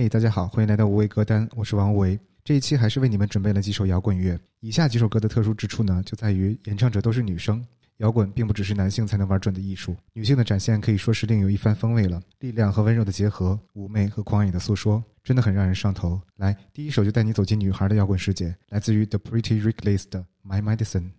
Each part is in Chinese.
嘿，大家好，欢迎来到无为歌单，我是王维。这一期还是为你们准备了几首摇滚乐。以下几首歌的特殊之处呢，就在于演唱者都是女生。摇滚并不只是男性才能玩转的艺术，女性的展现可以说是另有一番风味了。力量和温柔的结合，妩媚和狂野的诉说，真的很让人上头。来，第一首就带你走进女孩的摇滚世界，来自于 The Pretty Reckless 的 My Medicine。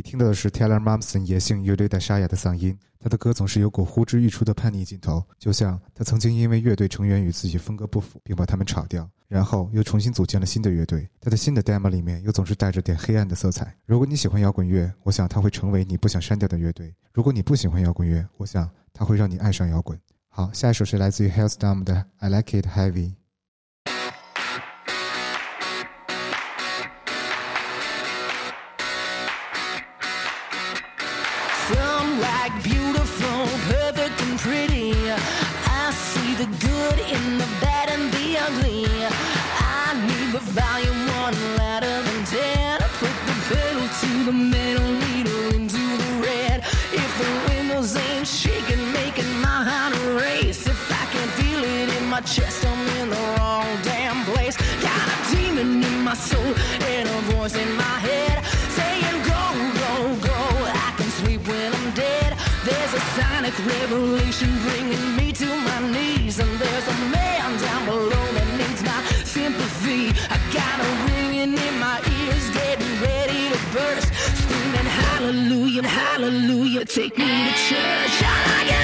你听到的是 Taylor Momsen 野性乐队带沙哑的嗓音，他的歌总是有股呼之欲出的叛逆劲头，就像他曾经因为乐队成员与自己风格不符，并把他们炒掉，然后又重新组建了新的乐队。他的新的 demo 里面又总是带着点黑暗的色彩。如果你喜欢摇滚乐，我想他会成为你不想删掉的乐队；如果你不喜欢摇滚乐，我想他会让你爱上摇滚。好，下一首是来自于 Hellstorm 的 I Like It Heavy。I got a ringing in my ears, getting ready to burst. Screaming hallelujah, hallelujah, take me to church. I like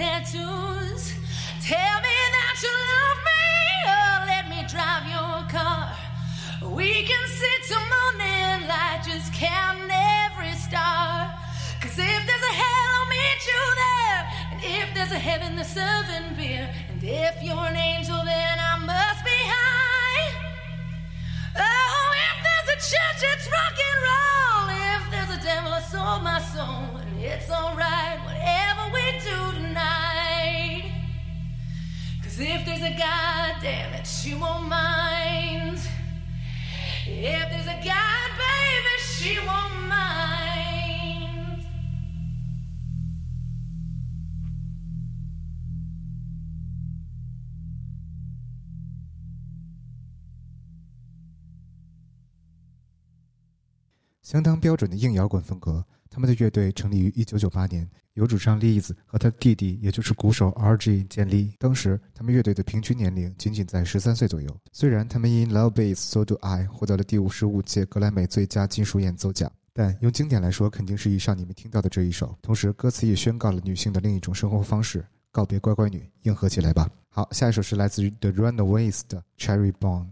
tattoos. Tell me that you love me, or let me drive your car. We can sit till morning light, just counting every star. Cause if there's a hell, I'll meet you there. And if there's a heaven, there's serving beer. And if you're an angel, then I must be high. Oh, if there's a church, it's rock and roll. If there's a devil, I sold my soul. And it's alright, whatever we do tonight. If there's a God, damn it, she won't mind. If there's a God, baby, she won't mind. 相当标准的硬摇滚风格。他们的乐队成立于1998年，由主唱 Liz 和他弟弟，也就是鼓手 RG 建立。当时，他们乐队的平均年龄仅仅在13岁左右。虽然他们因《Love Bass So Do I》获得了第五十五届格莱美最佳金属演奏奖，但用经典来说，肯定是以上你们听到的这一首。同时，歌词也宣告了女性的另一种生活方式：告别乖乖女，硬核起来吧！好，下一首是来自于 The Runaways 的《Cherry Bomb》。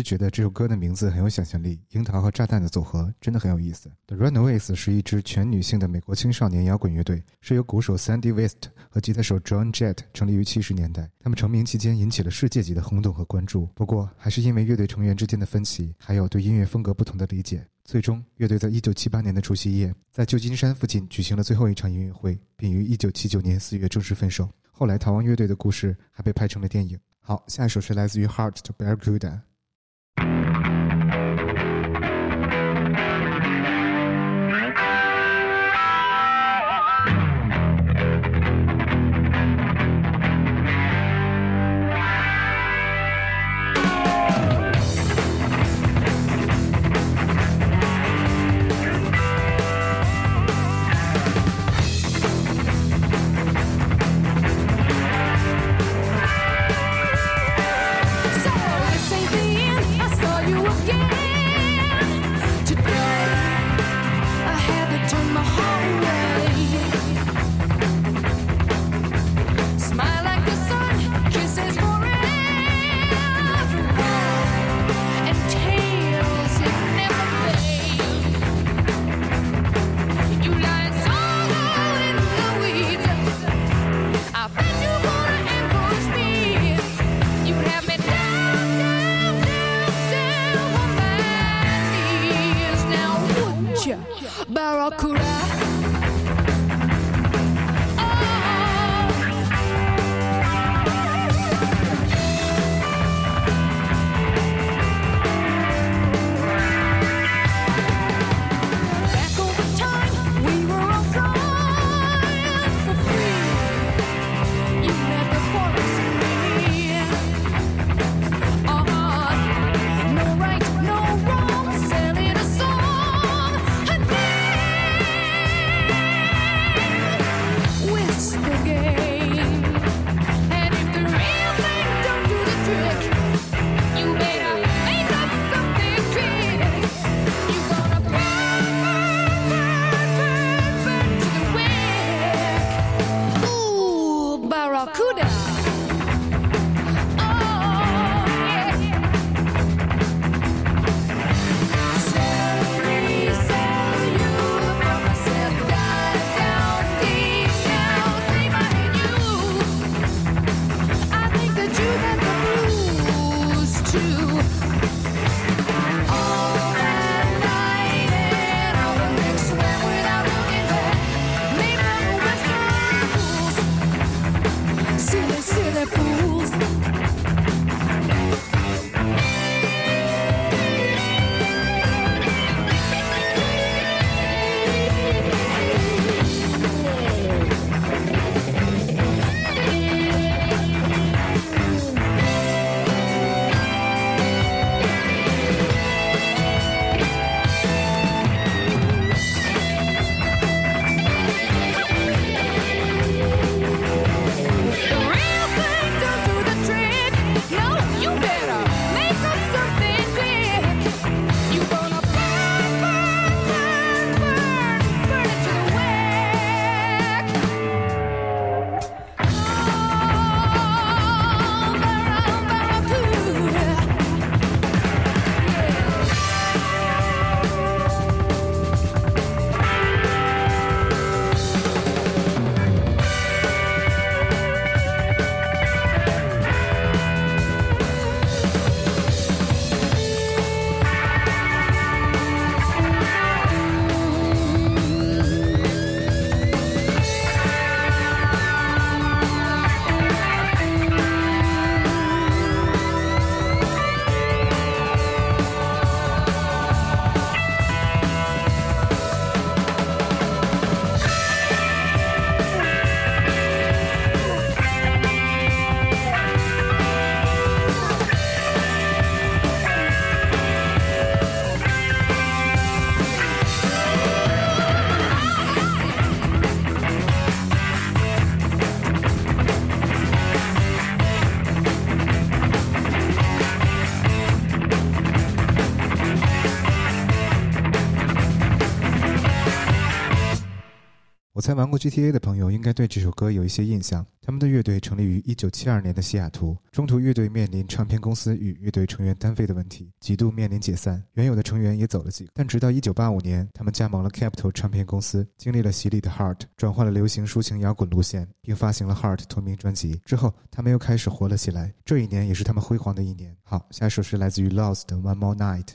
直觉得这首歌的名字很有想象力，樱桃和炸弹的组合真的很有意思。The Runaways 是一支全女性的美国青少年摇滚乐队，是由鼓手 Sandy West 和吉他手 John Jett 成立于七十年代。他们成名期间引起了世界级的轰动和关注，不过还是因为乐队成员之间的分歧，还有对音乐风格不同的理解，最终乐队在一九七八年的除夕夜，在旧金山附近举行了最后一场音乐会，并于一九七九年四月正式分手。后来，逃亡乐队的故事还被拍成了电影。好，下一首是来自于 Heart 的 Barracuda。Thank you 玩过 GTA 的朋友应该对这首歌有一些印象。他们的乐队成立于1972年的西雅图，中途乐队面临唱片公司与乐队成员单飞的问题，几度面临解散。原有的成员也走了几个，但直到1985年，他们加盟了 Capitol 唱片公司，经历了洗礼的 Heart 转换了流行抒情摇滚路线，并发行了 Heart 同名专辑。之后，他们又开始活了起来。这一年也是他们辉煌的一年。好，下一首是来自于 Lost 的 One More Night。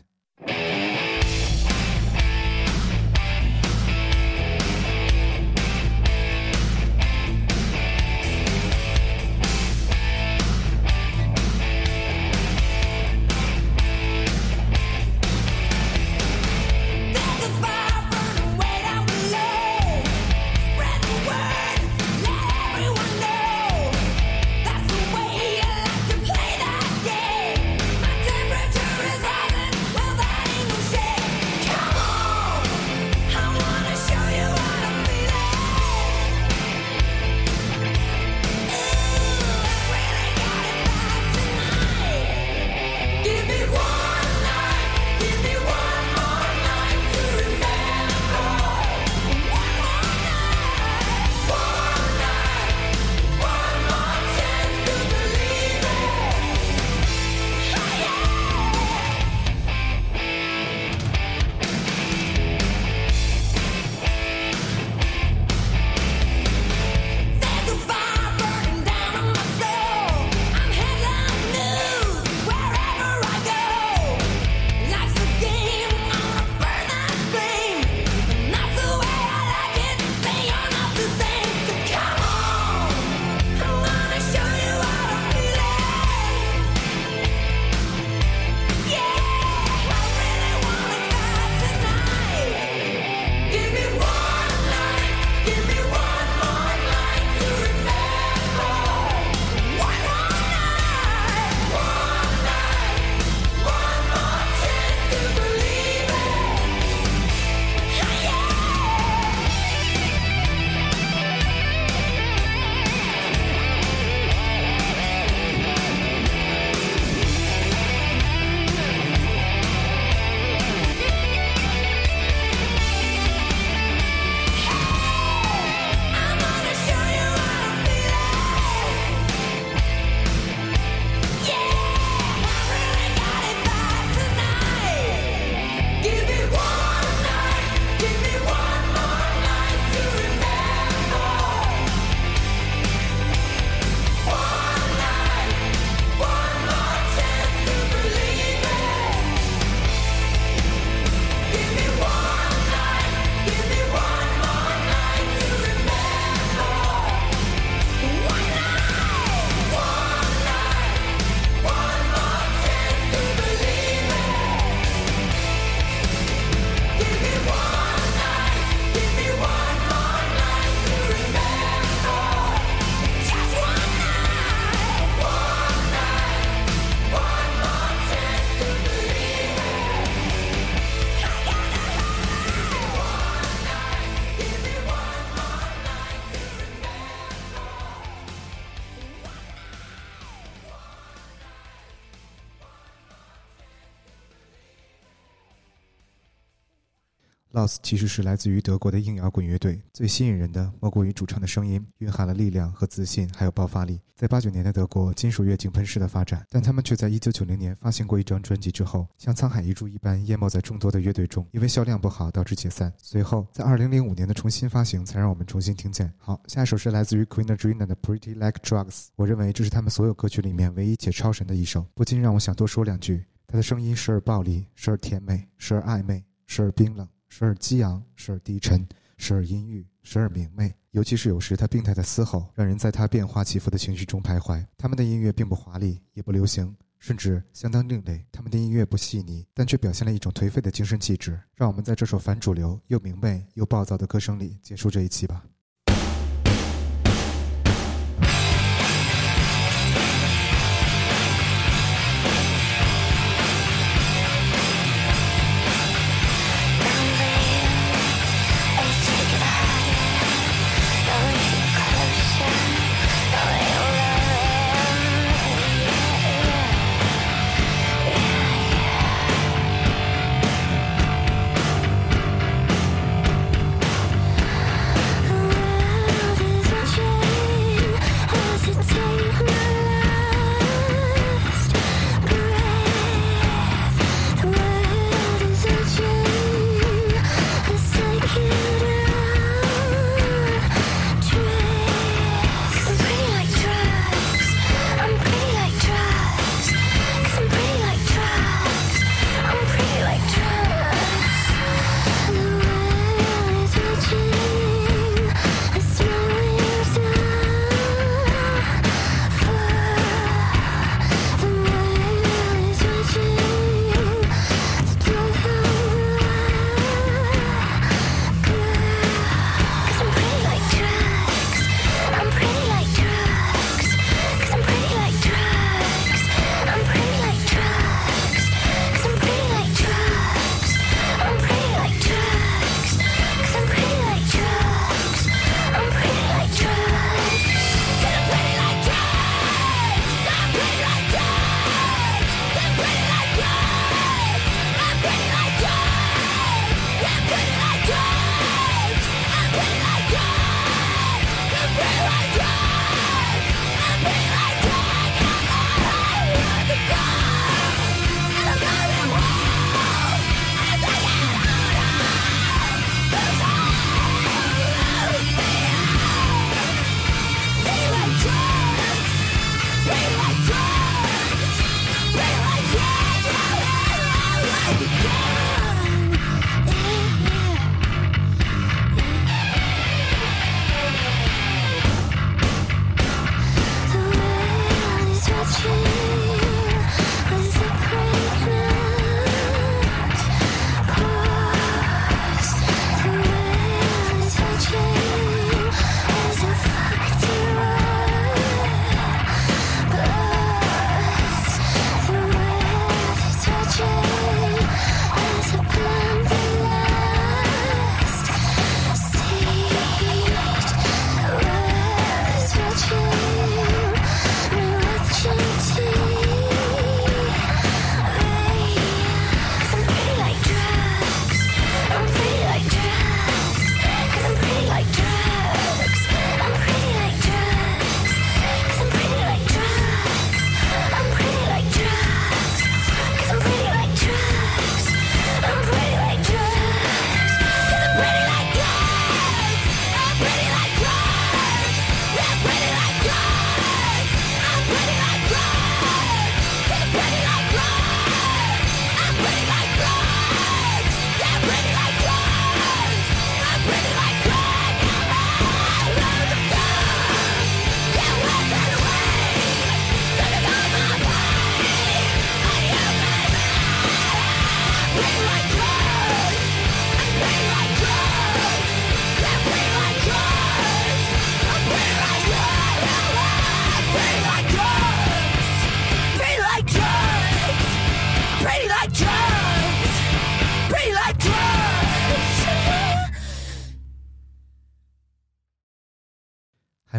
S 其实是来自于德国的硬摇滚乐队，最吸引人的莫过于主唱的声音，蕴含了力量和自信，还有爆发力。在八九年的德国，金属乐井喷式的发展，但他们却在一九九零年发行过一张专辑之后，像沧海一粟一般淹没在众多的乐队中，因为销量不好导致解散。随后在二零零五年的重新发行，才让我们重新听见。好，下一首是来自于 Queen Adrena 的 Pretty Like Drugs，我认为这是他们所有歌曲里面唯一且超神的一首，不禁让我想多说两句。他的声音时而暴力，时而甜美，时而暧昧，时而冰冷。时而激昂，时而低沉，时而阴郁，时而明媚。尤其是有时他病态的嘶吼，让人在他变化起伏的情绪中徘徊。他们的音乐并不华丽，也不流行，甚至相当另类。他们的音乐不细腻，但却表现了一种颓废的精神气质。让我们在这首反主流又明媚又暴躁的歌声里结束这一期吧。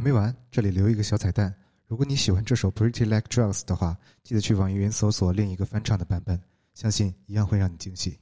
没完，这里留一个小彩蛋。如果你喜欢这首《Pretty Like Drugs》的话，记得去网易云搜索另一个翻唱的版本，相信一样会让你惊喜。